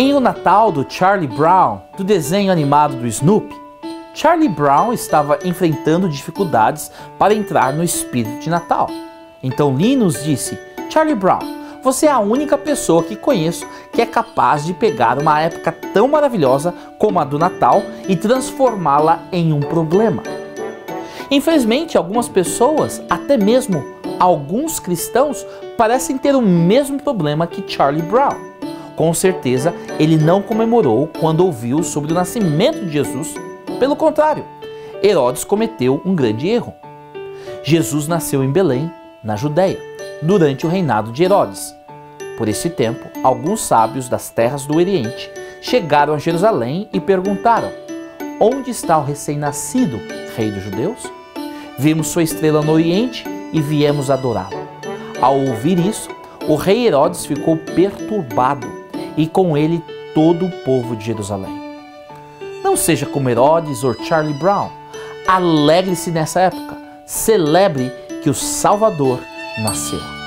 Em O Natal do Charlie Brown, do desenho animado do Snoopy, Charlie Brown estava enfrentando dificuldades para entrar no espírito de Natal. Então Linus disse: Charlie Brown, você é a única pessoa que conheço que é capaz de pegar uma época tão maravilhosa como a do Natal e transformá-la em um problema. Infelizmente, algumas pessoas, até mesmo alguns cristãos, parecem ter o mesmo problema que Charlie Brown. Com certeza, ele não comemorou quando ouviu sobre o nascimento de Jesus. Pelo contrário, Herodes cometeu um grande erro. Jesus nasceu em Belém, na Judéia, durante o reinado de Herodes. Por esse tempo, alguns sábios das terras do Oriente chegaram a Jerusalém e perguntaram: Onde está o recém-nascido rei dos judeus? Vimos sua estrela no Oriente e viemos adorá-lo. Ao ouvir isso, o rei Herodes ficou perturbado e com ele todo o povo de Jerusalém. Não seja como Herodes ou Charlie Brown. Alegre-se nessa época. Celebre que o Salvador nasceu.